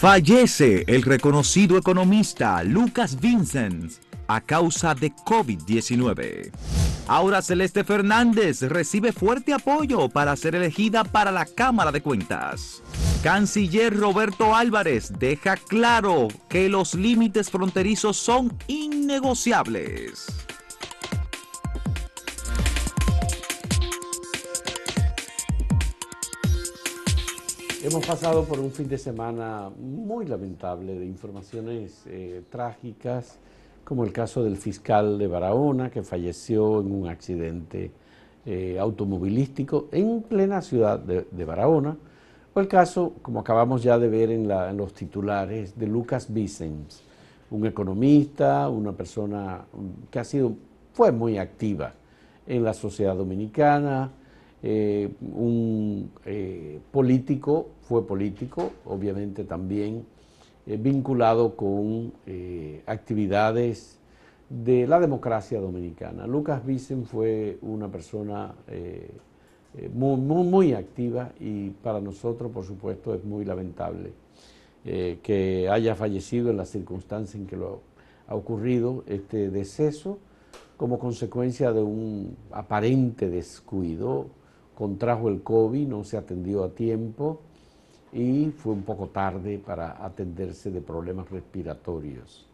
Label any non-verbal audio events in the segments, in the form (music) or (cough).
Fallece el reconocido economista Lucas Vincent a causa de COVID-19. Ahora Celeste Fernández recibe fuerte apoyo para ser elegida para la Cámara de Cuentas. Canciller Roberto Álvarez deja claro que los límites fronterizos son innegociables. Hemos pasado por un fin de semana muy lamentable de informaciones eh, trágicas, como el caso del fiscal de Barahona, que falleció en un accidente eh, automovilístico en plena ciudad de, Barahona, o el caso, como acabamos ya de ver en, los titulares, de Lucas Vicens, un economista, una persona que ha sido, fue muy activa en la sociedad dominicana, eh, un eh, político, fue político, obviamente también eh, vinculado con actividades de la democracia dominicana. Lucas Vicen fue una persona muy, muy, activa y para nosotros, por supuesto, es muy lamentable que haya fallecido en las circunstancias en que lo ha ocurrido este deceso como consecuencia de un aparente descuido contrajo el COVID, no se atendió a tiempo y fue un poco tarde para atenderse de problemas respiratorios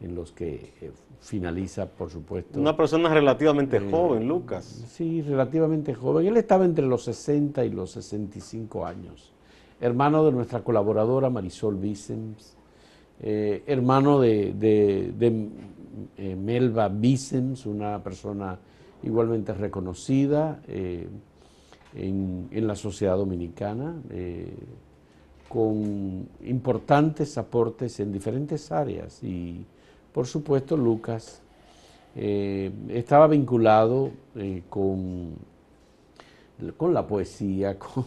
en los que eh, finaliza, por supuesto. Una persona relativamente eh, joven, Lucas. Sí, relativamente joven. Él estaba entre los 60 y los 65 años. Hermano de nuestra colaboradora Marisol Vicens, eh, hermano de, Melba Vicens, una persona igualmente reconocida en, la sociedad dominicana, eh, con importantes aportes en diferentes áreas. Y por supuesto Lucas eh, estaba vinculado eh, con, con la poesía, (laughs) con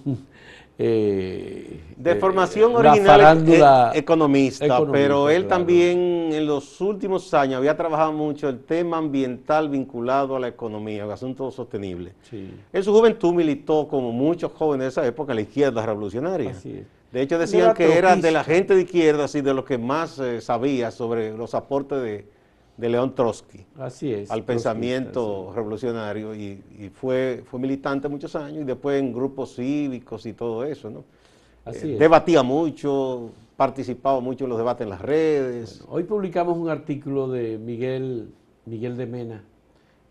eh, de formación original e- economista, pero él también en los últimos años había trabajado mucho el tema ambiental vinculado a la economía, el asunto sostenible. En su juventud militó, como muchos jóvenes de esa época, en la izquierda revolucionaria. De hecho decían que era de la gente de izquierda, así de los que más eh, sabía sobre los aportes de, de León Trotsky así es, al pensamiento revolucionario y, fue, fue militante muchos años y después en grupos cívicos y todo eso, ¿no? Así eh, Debatía mucho, participaba mucho en los debates en las redes. hoy publicamos un artículo de Miguel, Miguel de Mena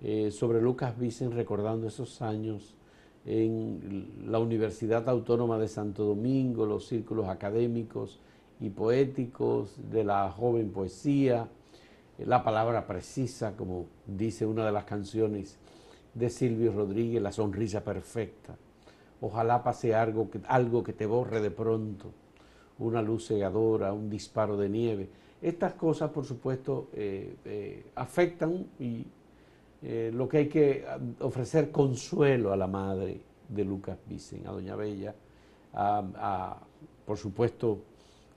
eh, sobre Lucas Vicen recordando esos años en la Universidad Autónoma de Santo Domingo, los círculos académicos y poéticos de la joven poesía, la palabra precisa, como dice una de las canciones de Silvio Rodríguez, la sonrisa perfecta. Ojalá pase algo que, algo que te borre de pronto, una luz cegadora, un disparo de nieve. Estas cosas, por supuesto, eh, eh, afectan y eh, lo que hay que ofrecer consuelo a la madre de Lucas Vicen, a Doña Bella, a, por supuesto,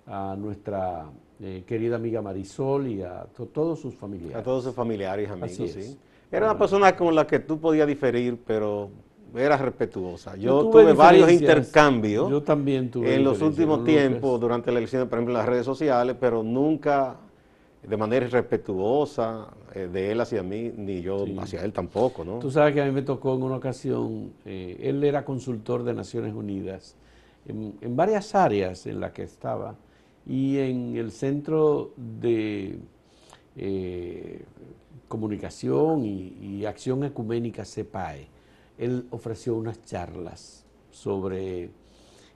a nuestra eh, querida amiga Marisol y a todos sus familiares. A todos sus familiares amigos, sí. Era una persona con la que tú podías diferir, pero era respetuosa. Yo, tuve, varios intercambios. Yo también tuve. En los últimos tiempos, durante la elección, por ejemplo, en las redes sociales, pero nunca de manera irrespetuosa eh, de él hacia mí, ni yo hacia él tampoco, ¿no? Tú sabes que a mí me tocó en una ocasión, eh, él era consultor de Naciones Unidas en, en varias áreas en las que estaba y en el Centro de eh, Comunicación y, Acción Ecuménica CEPAE, él ofreció unas charlas sobre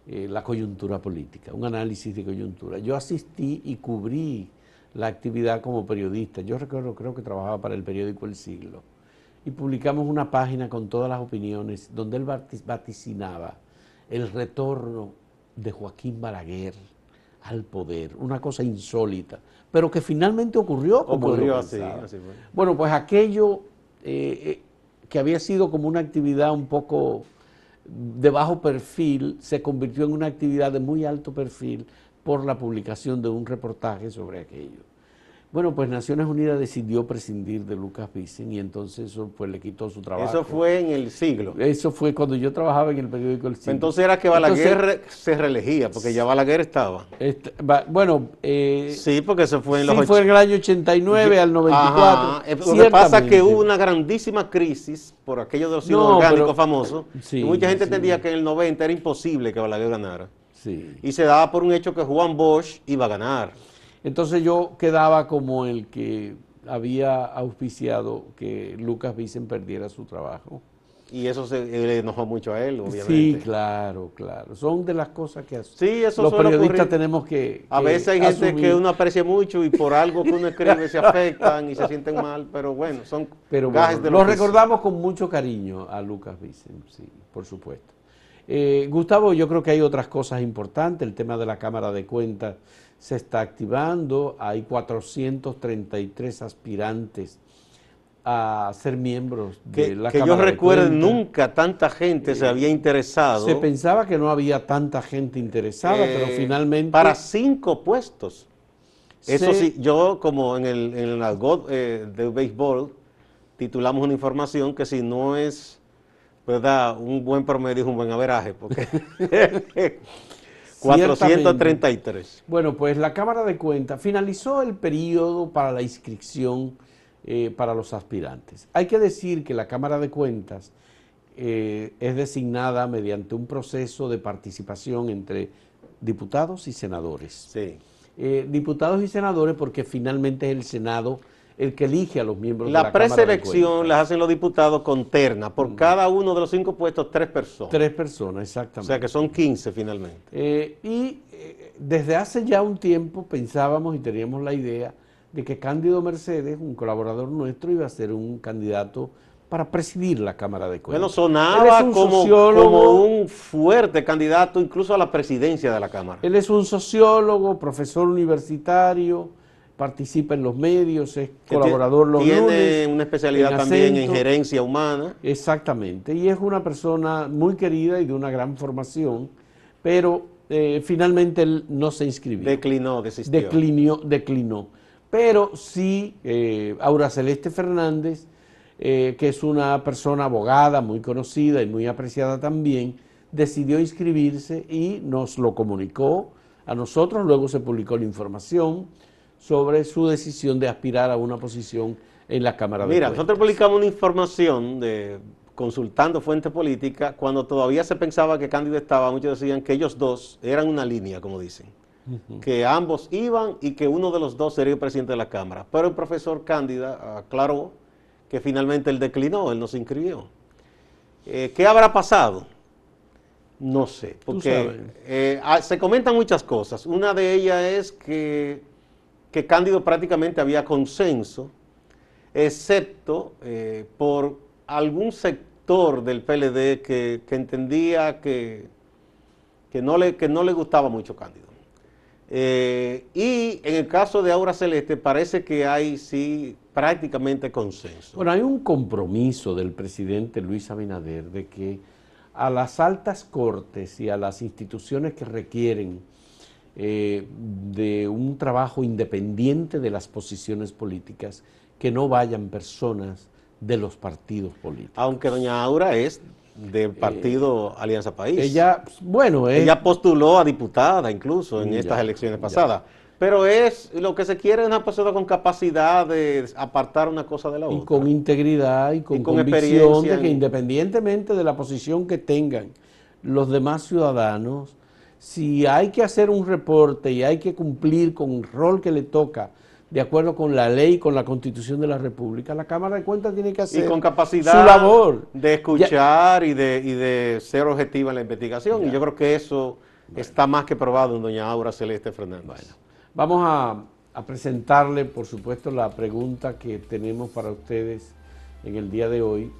eh, la coyuntura política, un análisis de coyuntura. Yo asistí y cubrí la actividad como periodista. Yo recuerdo, creo que trabajaba para el periódico El Siglo. Y publicamos una página con todas las opiniones donde él vaticinaba el retorno de Joaquín Balaguer al poder, una cosa insólita, pero que finalmente ocurrió como ocurrió así, Bueno, pues aquello eh, eh, que había sido como una actividad un poco de bajo perfil, se convirtió en una actividad de muy alto perfil por la publicación de un reportaje sobre aquello. Bueno, pues Naciones Unidas decidió prescindir de Lucas Vicen y entonces eso pues le quitó su trabajo. Eso fue en el siglo. Eso fue cuando yo trabajaba en el periódico El Siglo. Entonces era que Balaguer se reelegía, porque ya Balaguer estaba. Este, bueno, eh, sí, porque eso fue en los sí, fue en el año 89 al 94. Ajá. Eh, lo que pasa es que hubo una grandísima crisis por aquello de los no, orgánicos famosos. y mucha gente entendía que en el 90 era imposible que Balaguer ganara. Sí. Y se daba por un hecho que Juan Bosch iba a ganar. Entonces yo quedaba como el que había auspiciado que Lucas Vicen perdiera su trabajo. Y eso se, le enojó mucho a él, obviamente. Sí, claro, claro. Son de las cosas que sí, eso los periodistas tenemos que, A veces hay gente que uno aprecia mucho y por algo que uno escribe se afectan y se sienten mal, pero bueno, son pero gajes de lo recordamos con mucho cariño a Lucas Vicen, sí, por supuesto. Eh, Gustavo, yo creo que hay otras cosas importantes, el tema de la Cámara de Cuentas se está activando, hay 433 aspirantes a ser miembros de la que Cámara yo recuerdo nunca tanta gente se había interesado. Se pensaba que no había tanta gente interesada, pero eh, finalmente... Para cinco puestos. Eso sí, yo como en el, en el eh, de béisbol titulamos una información que si no es, ¿verdad? Un buen promedio es un buen averaje, porque (laughs) (laughs) 433. Bueno, pues la Cámara de Cuentas finalizó el periodo para la inscripción eh, para los aspirantes. Hay que decir que la Cámara de Cuentas eh, es designada mediante un proceso de participación entre diputados y senadores. Sí. Eh, diputados y senadores porque finalmente es el Senado el que elige a los miembros la de la preselección las hacen los diputados con terna. Por mm. cada uno de los cinco puestos, tres personas. Tres personas, exactamente. O sea que son 15 finalmente. Eh, y eh, desde hace ya un tiempo pensábamos y teníamos la idea de que Cándido Mercedes, un colaborador nuestro, iba a ser un candidato para presidir la Cámara de Cuentas. Bueno, sonaba como, como, un fuerte candidato incluso a la presidencia de la Cámara. Él es un sociólogo, profesor universitario, participa en los medios, es colaborador los Tiene una especialidad también en gerencia humana. Exactamente, y es una persona muy querida y de una gran formación, pero eh, finalmente él no se inscribió. Declinó, desistió. Declinó, declinó. Pero sí, eh, Aura Celeste Fernández, eh, que es una persona abogada muy conocida y muy apreciada también, decidió inscribirse y nos lo comunicó a nosotros, luego se publicó la información sobre su decisión de aspirar a una posición en la Cámara de Mira, nosotros publicamos una información de consultando fuente política cuando todavía se pensaba que Cándido estaba, muchos decían que ellos dos eran una línea, como dicen, que ambos iban y que uno de los dos sería el presidente de la Cámara. Pero el profesor Cándida aclaró que finalmente él declinó, él no se inscribió. Eh, ¿Qué habrá pasado? No sé, porque eh, ah, se comentan muchas cosas. Una de ellas es que que Cándido prácticamente había consenso, excepto eh, por algún sector del PLD que, entendía que, que, no le, que no le gustaba mucho Cándido. Eh, y en el caso de Aura Celeste parece que hay sí prácticamente consenso. Bueno, hay un compromiso del presidente Luis Abinader de que a las altas cortes y a las instituciones que requieren eh, de un trabajo independiente de las posiciones políticas, que no vayan personas de los partidos políticos. Aunque doña Aura es del partido eh, Alianza País. Ella, bueno, ella postuló a diputada incluso en estas elecciones pasadas. Pero es lo que se quiere es una persona con capacidad de apartar una cosa de la otra. Y con integridad y con, convicción de que independientemente de la posición que tengan los demás ciudadanos, si hay que hacer un reporte y hay que cumplir con el rol que le toca, de acuerdo con la ley y con la constitución de la República, la Cámara de Cuentas tiene que hacer y con capacidad su labor. de escuchar y de, y de, ser objetiva en la investigación. Y yo creo que eso está más que probado en doña Aura Celeste Fernández. Bueno, vamos a, presentarle, por supuesto, la pregunta que tenemos para ustedes en el día de hoy.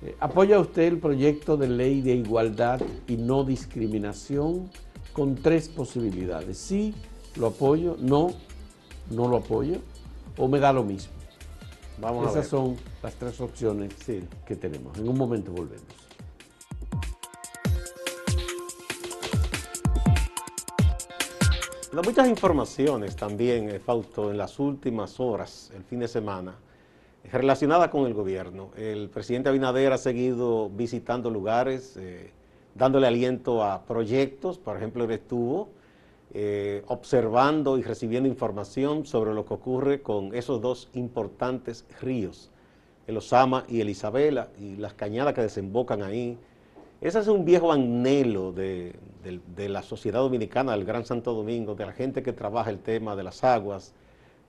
Eh, ¿Apoya usted el proyecto de ley de igualdad y no discriminación? Con tres posibilidades. Sí, lo apoyo, no, no lo apoyo, o me da lo mismo. Vamos Esas son las tres opciones que tenemos. En un momento volvemos. muchas informaciones también, eh, Fausto, en las últimas horas, el fin de semana, relacionadas con el gobierno. El presidente Abinader ha seguido visitando lugares, eh, dándole aliento a proyectos, por ejemplo, él estuvo eh, observando y recibiendo información sobre lo que ocurre con esos dos importantes ríos, el Osama y el Isabela, y las cañadas que desembocan ahí. Ese es un viejo anhelo de, la sociedad dominicana, del Gran Santo Domingo, de la gente que trabaja el tema de las aguas,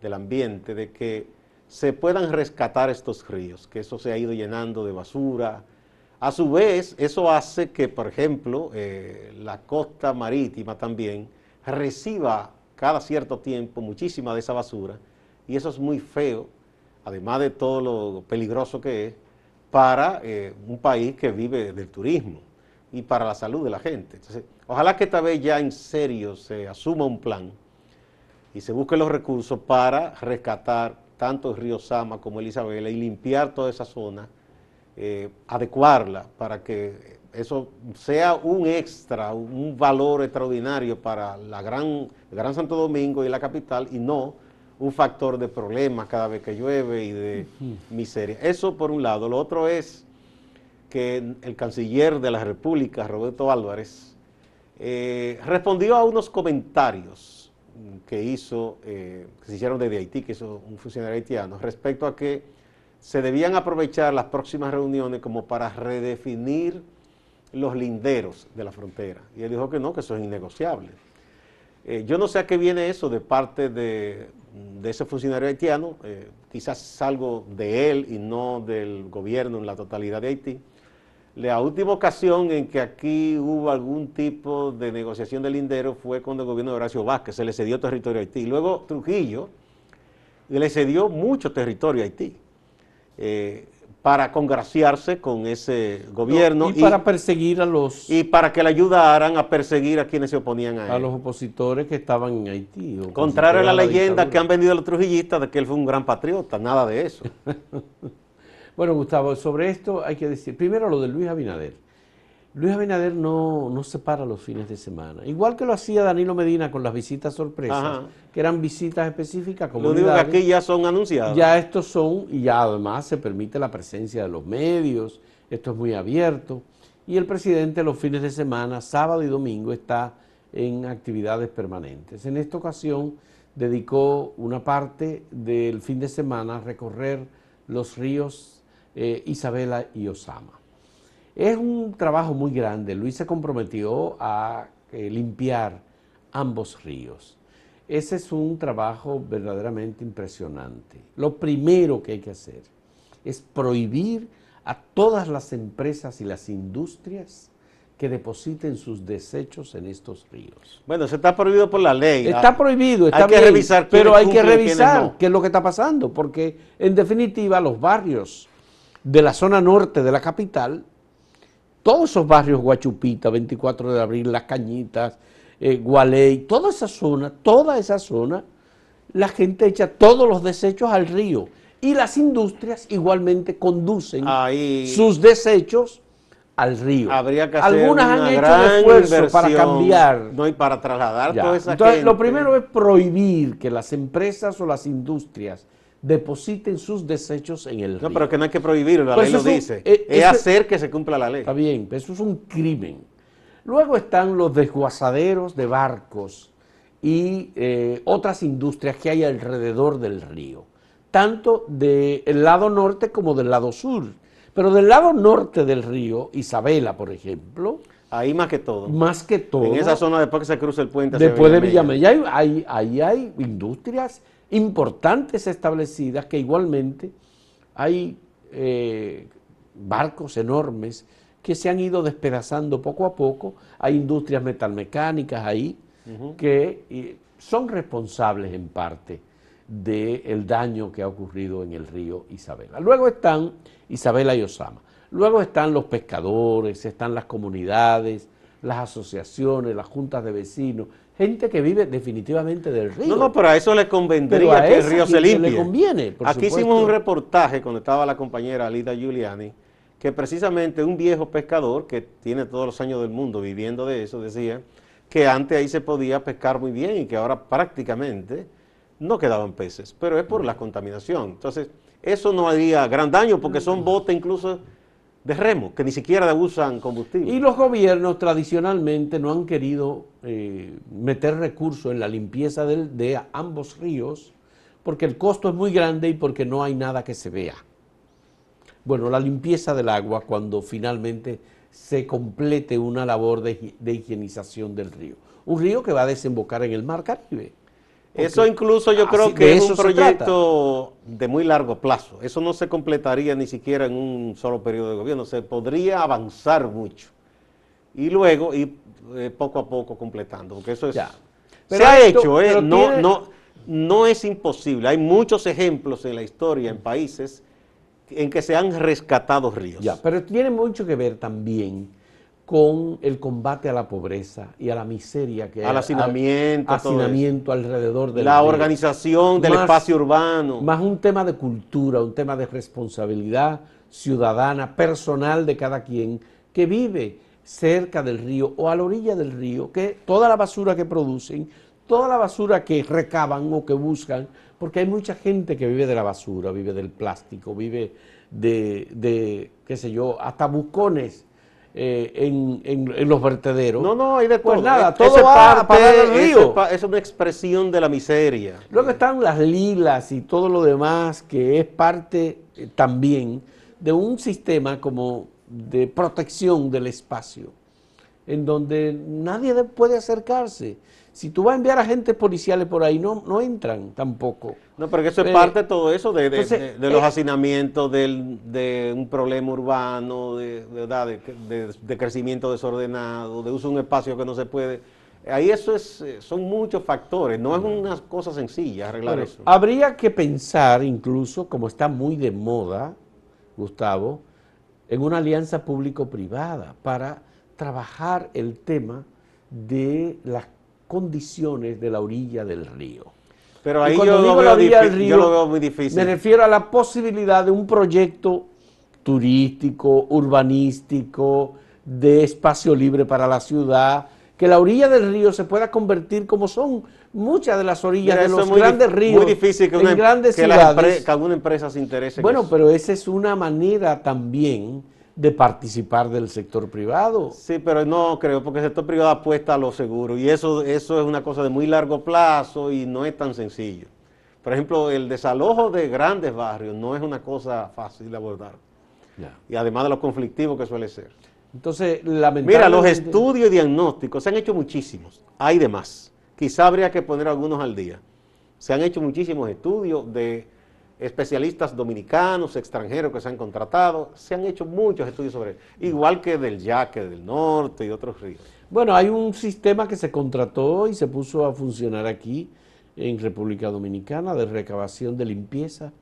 del ambiente, de que se puedan rescatar estos ríos, que eso se ha ido llenando de basura. A su vez, eso hace que, por ejemplo, eh, la costa marítima también reciba cada cierto tiempo muchísima de esa basura y eso es muy feo, además de todo lo peligroso que es, para eh, un país que vive del turismo y para la salud de la gente. Ojalá que esta vez ya en serio se asuma un plan y se busquen los recursos para rescatar tanto el río Sama como el Isabela y limpiar toda esa zona, eh, adecuarla para que eso sea un extra, un valor extraordinario para la gran, Gran Santo Domingo y la capital y no un factor de problemas cada vez que llueve y de miseria. Eso por un lado. Lo otro es que el canciller de la República, Roberto Álvarez, eh, respondió a unos comentarios que hizo, eh, que se hicieron desde Haití, que hizo un funcionario haitiano, respecto a que se debían aprovechar las próximas reuniones como para redefinir los linderos de la frontera. Y él dijo que no, que eso es innegociable. Eh, yo no sé a qué viene eso de parte de, ese funcionario haitiano, eh, quizás algo de él y no del gobierno en la totalidad de Haití. La última ocasión en que aquí hubo algún tipo de negociación de lindero fue cuando el gobierno de Horacio Vázquez se le cedió territorio a Haití. Luego Trujillo le cedió mucho territorio a Haití. Eh, para congraciarse con ese gobierno. y, para perseguir a los... Y para que le ayudaran a perseguir a quienes se oponían a él. A los opositores que estaban en Haití. Contrario a la, leyenda que han vendido los trujillistas de que él fue un gran patriota, nada de eso. (laughs) bueno, Gustavo, sobre esto hay que decir, primero lo de Luis Abinader. Luis Abinader no, no separa los fines de semana. Igual que lo hacía Danilo Medina con las visitas sorpresas, que eran visitas específicas. Lo digo que aquí ya son anunciados. Ya estos son, y ya además se permite la presencia de los medios, esto es muy abierto. Y el presidente los fines de semana, sábado y domingo, está en actividades permanentes. En esta ocasión dedicó una parte del fin de semana a recorrer los ríos eh, Isabela y Osama. Es un trabajo muy grande. Luis se comprometió a eh, limpiar ambos ríos. Ese es un trabajo verdaderamente impresionante. Lo primero que hay que hacer es prohibir a todas las empresas y las industrias que depositen sus desechos en estos ríos. Bueno, se está prohibido por la ley. Está prohibido, está hay que revisar pero hay que revisar qué es lo que está pasando, porque en definitiva los barrios de la zona norte de la capital todos esos barrios, Guachupita, 24 de abril, Las Cañitas, eh, Gualey, toda esa zona, toda esa zona, la gente echa todos los desechos al río y las industrias igualmente conducen sus desechos al río. Habría que hacer Algunas han hecho esfuerzo para cambiar. No, y para trasladar toda esa Entonces, Lo primero es prohibir que las empresas o las industrias depositen sus desechos en el río. No, pero que no hay que prohibirlo, la pues ley lo dice. Eh, es hacer que se cumpla la ley. Está bien, pero eso es un crimen. Luego están los desguazaderos de barcos y eh, otras industrias que hay alrededor del río, tanto del lado norte como del lado sur. Pero del lado norte del río, Isabela, por ejemplo, Ahí más que todo. Más que todo. En esa zona después que se cruza el puente. Después de Villamella, ahí hay, hay, industrias importantes establecidas que igualmente hay eh, barcos enormes que se han ido despedazando poco a poco, hay industrias metalmecánicas ahí que son responsables en parte del daño que ha ocurrido en el río Isabela. Luego están Isabela y Osama, luego están los pescadores, están las comunidades, las asociaciones, las juntas de vecinos, gente que vive definitivamente del río. No, no, pero a eso le convendría que el río se limpie. Le conviene, Aquí hicimos un reportaje cuando estaba la compañera Alida Giuliani, que precisamente un viejo pescador que tiene todos los años del mundo viviendo de eso, decía, que antes ahí se podía pescar muy bien y que ahora prácticamente no quedaban peces, pero es por la contaminación. Entonces, eso no haría gran daño porque son botes incluso de remo, que ni siquiera usan combustible. Y los gobiernos tradicionalmente no han querido eh, meter recursos en la limpieza de ambos ríos porque el costo es muy grande y porque no hay nada que se vea. Bueno, la limpieza del agua cuando finalmente se complete una labor de, higienización del río. Un río que va a desembocar en el mar Caribe. Eso incluso yo creo que es un proyecto de muy largo plazo. Eso no se completaría ni siquiera en un solo periodo de gobierno. Se podría avanzar mucho. Y luego ir eh, poco a poco completando. Porque eso es... se ha hecho, eh, no, no, no es imposible. Hay muchos ejemplos en la historia en países en que se han rescatado ríos. Ya, pero tiene mucho que ver también con el combate a la pobreza y a la miseria que al hacinamiento, al, hacinamiento alrededor de la organización del espacio urbano, más un tema de cultura, un tema de responsabilidad ciudadana, personal de cada quien que vive cerca del río o a la orilla del río, que toda la basura que producen toda la basura que recaban o que buscan, porque hay mucha gente que vive de la basura, vive del plástico, vive de, qué sé yo, hasta bucones eh, en, los vertederos. No, no, hay de pues nada, todo va a el río. Es, una expresión de la miseria. Luego están las lilas y todo lo demás, que es parte eh, también de un sistema como de protección del espacio, en donde nadie puede acercarse. Si tú vas a enviar agentes policiales por ahí, no, no entran tampoco. No, pero eso es eh, parte de todo eso, de, los eh, hacinamientos, de un problema urbano, de, de, crecimiento desordenado, de uso de un espacio que no se puede. Ahí eso es, eh, son muchos factores, no es una cosa sencilla arreglar eso. Habría que pensar incluso, como está muy de moda, Gustavo, en una alianza público-privada para trabajar el tema de las condiciones de la orilla del río. Pero ahí yo lo, veo yo lo veo muy difícil. Me refiero a la posibilidad de un proyecto turístico, urbanístico, de espacio libre para la ciudad, que la orilla del río se pueda convertir como son muchas de las orillas de los grandes ríos. Muy difícil que, una, em- grandes que, que alguna empresa se interese. Bueno, pero esa es una manera también de participar del sector privado. Sí, pero no creo, porque el sector privado apuesta a lo seguro y eso, eso es una cosa de muy largo plazo y no es tan sencillo. Por ejemplo, el desalojo de grandes barrios no es una cosa fácil de abordar. Y además de lo conflictivo que suele ser. Entonces, lamentablemente... Mira, los estudios y diagnósticos se han hecho muchísimos, hay de más. Quizá habría que poner algunos al día. Se han hecho muchísimos estudios de especialistas dominicanos, extranjeros que se han contratado, se han hecho muchos estudios sobre eso, igual que del Yaque del Norte y otros ríos. Bueno, hay un sistema que se contrató y se puso a funcionar aquí en República Dominicana de recabación de limpieza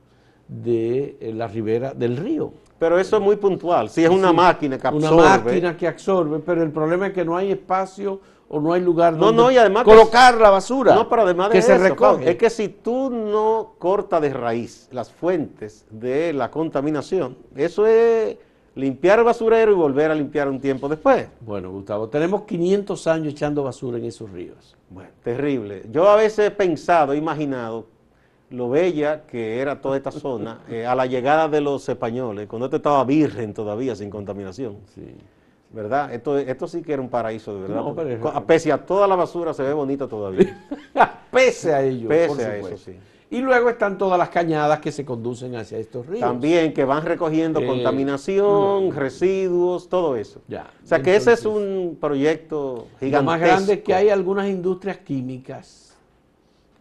de eh, la ribera del río. Pero eso es muy puntual, si es una máquina que absorbe. Una máquina que absorbe, pero el problema es que no hay espacio o no hay lugar donde colocar la basura. No, pero además de que se recoge. Es que si tú no cortas de raíz las fuentes de la contaminación, eso es limpiar el basurero y volver a limpiar un tiempo después. Bueno, Gustavo, tenemos 500 años echando basura en esos ríos. Bueno, terrible. Yo a veces he pensado, he imaginado lo bella que era toda esta zona eh, a la llegada de los españoles, cuando esto estaba virgen todavía, sin contaminación. Sí. ¿Verdad? Esto, esto sí que era un paraíso, de verdad. No, pese a toda la basura, se ve bonito todavía. (laughs) pese a ello. Pese a eso, sí. Y luego están todas las cañadas que se conducen hacia estos ríos. También, que van recogiendo eh, contaminación, residuos, todo eso. Ya. O sea, que ese es un proyecto gigantesco. Lo más grande es que hay algunas industrias químicas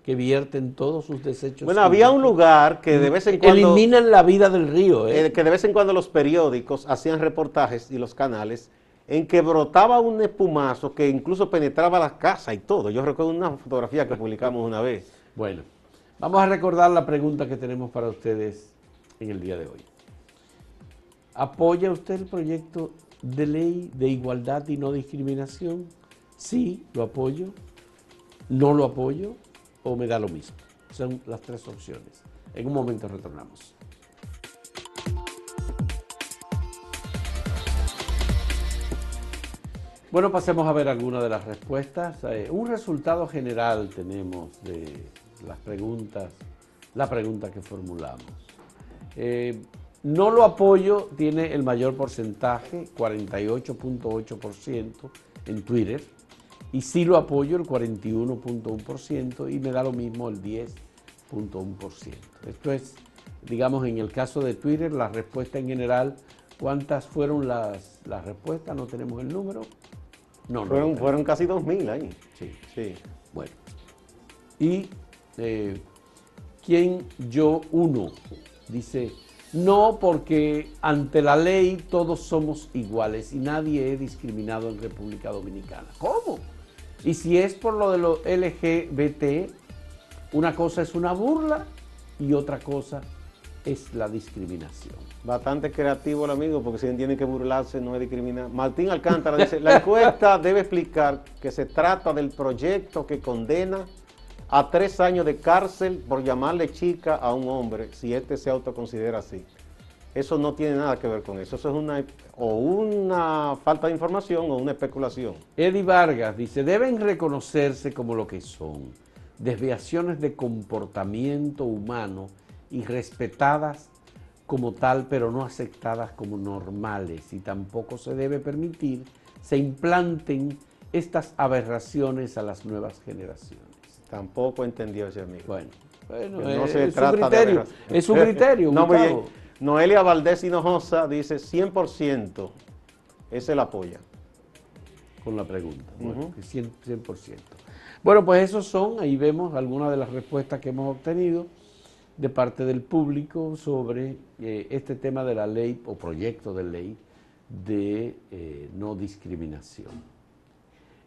que vierten todos sus desechos. Bueno, había un lugar que de vez en cuando... Eliminan la vida del río. ¿eh? ¿eh? que de vez en cuando los periódicos hacían reportajes y los canales en que brotaba un espumazo que incluso penetraba las casas y todo. Yo recuerdo una fotografía que publicamos una vez. Bueno, vamos a recordar la pregunta que tenemos para ustedes en el día de hoy. ¿Apoya usted el proyecto de ley de igualdad y no discriminación? Sí, lo apoyo. No lo apoyo o me da lo mismo. Son las tres opciones. En un momento retornamos. Bueno, pasemos a ver algunas de las respuestas. Eh, un resultado general tenemos de las preguntas, la pregunta que formulamos. Eh, no lo apoyo tiene el mayor porcentaje, 48.8% en Twitter, y sí lo apoyo el 41.1% y me da lo mismo el 10.1%. Esto es, digamos, en el caso de Twitter, la respuesta en general, ¿cuántas fueron las, las respuestas? No tenemos el número. No, fueron, fueron casi 2.000 ahí. Sí. sí. Bueno. Y eh, ¿quién yo uno? Dice, no porque ante la ley todos somos iguales y nadie es discriminado en República Dominicana. ¿Cómo? Y si es por lo de los LGBT, una cosa es una burla y otra cosa es la discriminación. Bastante creativo el amigo, porque si entiende que burlarse no es discriminar. Martín Alcántara dice, la encuesta debe explicar que se trata del proyecto que condena a tres años de cárcel por llamarle chica a un hombre, si éste se autoconsidera así. Eso no tiene nada que ver con eso. Eso es una o una falta de información o una especulación. Eddie Vargas dice, deben reconocerse como lo que son, desviaciones de comportamiento humano y respetadas como tal, pero no aceptadas como normales. Y tampoco se debe permitir se implanten estas aberraciones a las nuevas generaciones. Tampoco entendió ese amigo. Bueno, no se es, trata criterio, es un criterio. (laughs) no, Noelia Valdés Hinojosa dice 100%, es el apoya. Con la pregunta, bueno, 100%. Bueno, pues esos son, ahí vemos algunas de las respuestas que hemos obtenido de parte del público sobre eh, este tema de la ley o proyecto de ley de eh, no discriminación.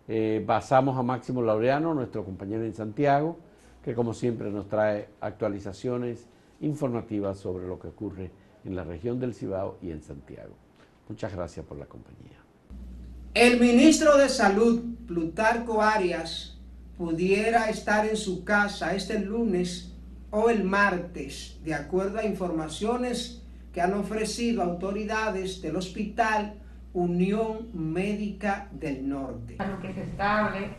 Eh, basamos a Máximo Laureano, nuestro compañero en Santiago, que como siempre nos trae actualizaciones informativas sobre lo que ocurre en la región del Cibao y en Santiago. Muchas gracias por la compañía. El ministro de Salud, Plutarco Arias, pudiera estar en su casa este lunes o el martes, de acuerdo a informaciones que han ofrecido autoridades del Hospital Unión Médica del Norte. Lo que es estable,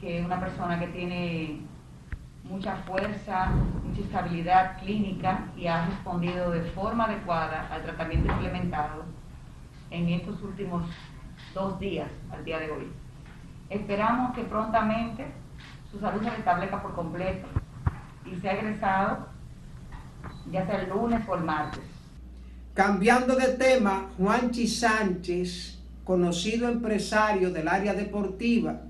que una persona que tiene mucha fuerza, mucha estabilidad clínica y ha respondido de forma adecuada al tratamiento implementado en estos últimos dos días, al día de hoy. Esperamos que prontamente su salud se restablezca por completo y sea egresado ya sea lunes o el martes. Cambiando de tema, Juanchi Sánchez, conocido empresario del área deportiva,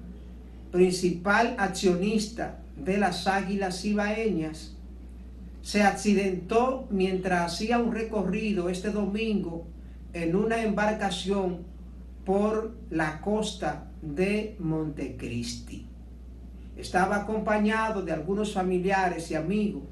principal accionista de las Águilas Ibaeñas, se accidentó mientras hacía un recorrido este domingo en una embarcación por la costa de Montecristi. Estaba acompañado de algunos familiares y amigos,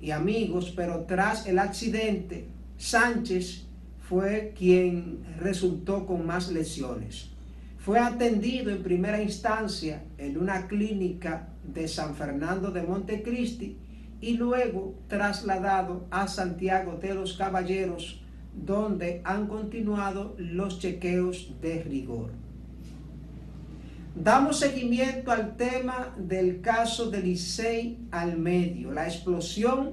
y amigos, pero tras el accidente, Sánchez fue quien resultó con más lesiones. Fue atendido en primera instancia en una clínica de San Fernando de Montecristi y luego trasladado a Santiago de los Caballeros, donde han continuado los chequeos de rigor. Damos seguimiento al tema del caso de Licey al medio, la explosión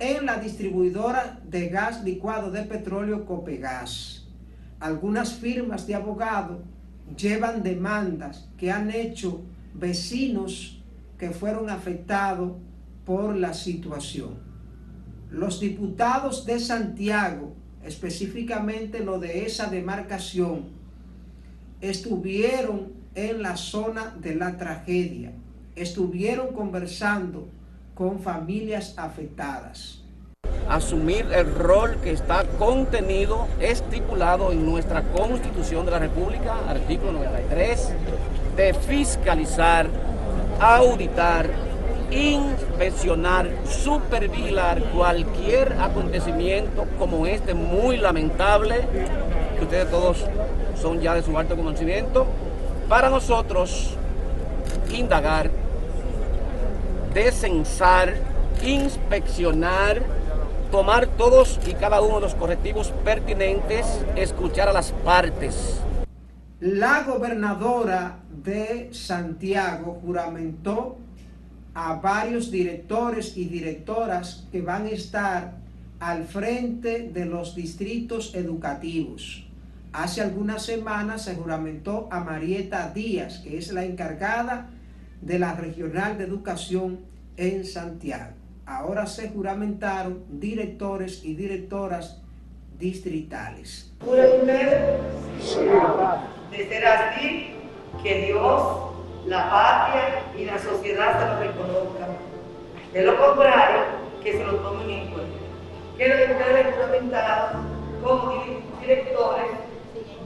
en la distribuidora de gas licuado de petróleo Copegas. Algunas firmas de abogados llevan demandas que han hecho vecinos que fueron afectados por la situación. Los diputados de Santiago, específicamente lo de esa demarcación, estuvieron en la zona de la tragedia, estuvieron conversando con familias afectadas. Asumir el rol que está contenido, estipulado en nuestra Constitución de la República, artículo 93, de fiscalizar auditar, inspeccionar, supervigilar cualquier acontecimiento como este muy lamentable, que ustedes todos son ya de su alto conocimiento, para nosotros indagar, descensar, inspeccionar, tomar todos y cada uno de los correctivos pertinentes, escuchar a las partes. La gobernadora de Santiago juramentó a varios directores y directoras que van a estar al frente de los distritos educativos. Hace algunas semanas se juramentó a Marieta Díaz, que es la encargada de la Regional de Educación en Santiago. Ahora se juramentaron directores y directoras distritales. de ser así, que Dios, la patria y la sociedad se lo reconozcan. De lo contrario, que se lo tomen en cuenta. Quiero ustedes juramentados como directores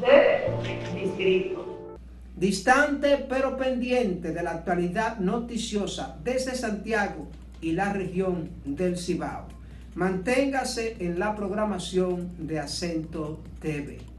de distrito. Distante pero pendiente de la actualidad noticiosa desde Santiago y la región del Cibao. Manténgase en la programación de Acento TV.